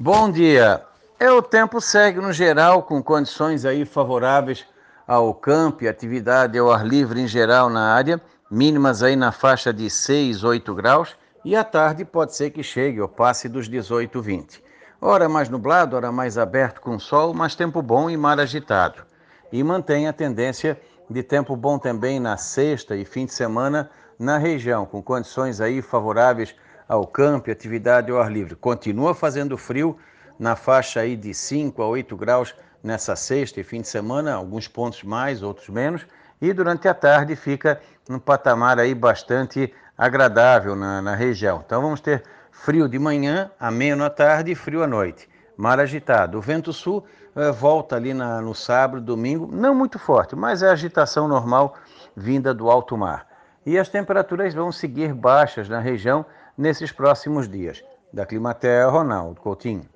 Bom dia. É, o tempo segue no geral com condições aí favoráveis ao campo e atividade ao ar livre em geral na área, mínimas aí na faixa de 6, 8 graus, e à tarde pode ser que chegue ou passe dos 18, 20. Hora mais nublado, hora mais aberto com sol, mas tempo bom e mar agitado. E mantém a tendência de tempo bom também na sexta e fim de semana na região, com condições aí favoráveis ao campo atividade ao ar livre. Continua fazendo frio na faixa aí de 5 a 8 graus nessa sexta e fim de semana, alguns pontos mais, outros menos, e durante a tarde fica num patamar aí bastante agradável na, na região. Então vamos ter frio de manhã, ameno à tarde e frio à noite. Mar agitado. O vento sul eh, volta ali na, no sábado, domingo, não muito forte, mas é agitação normal vinda do alto mar. E as temperaturas vão seguir baixas na região nesses próximos dias. Da Climatea, Ronaldo Coutinho.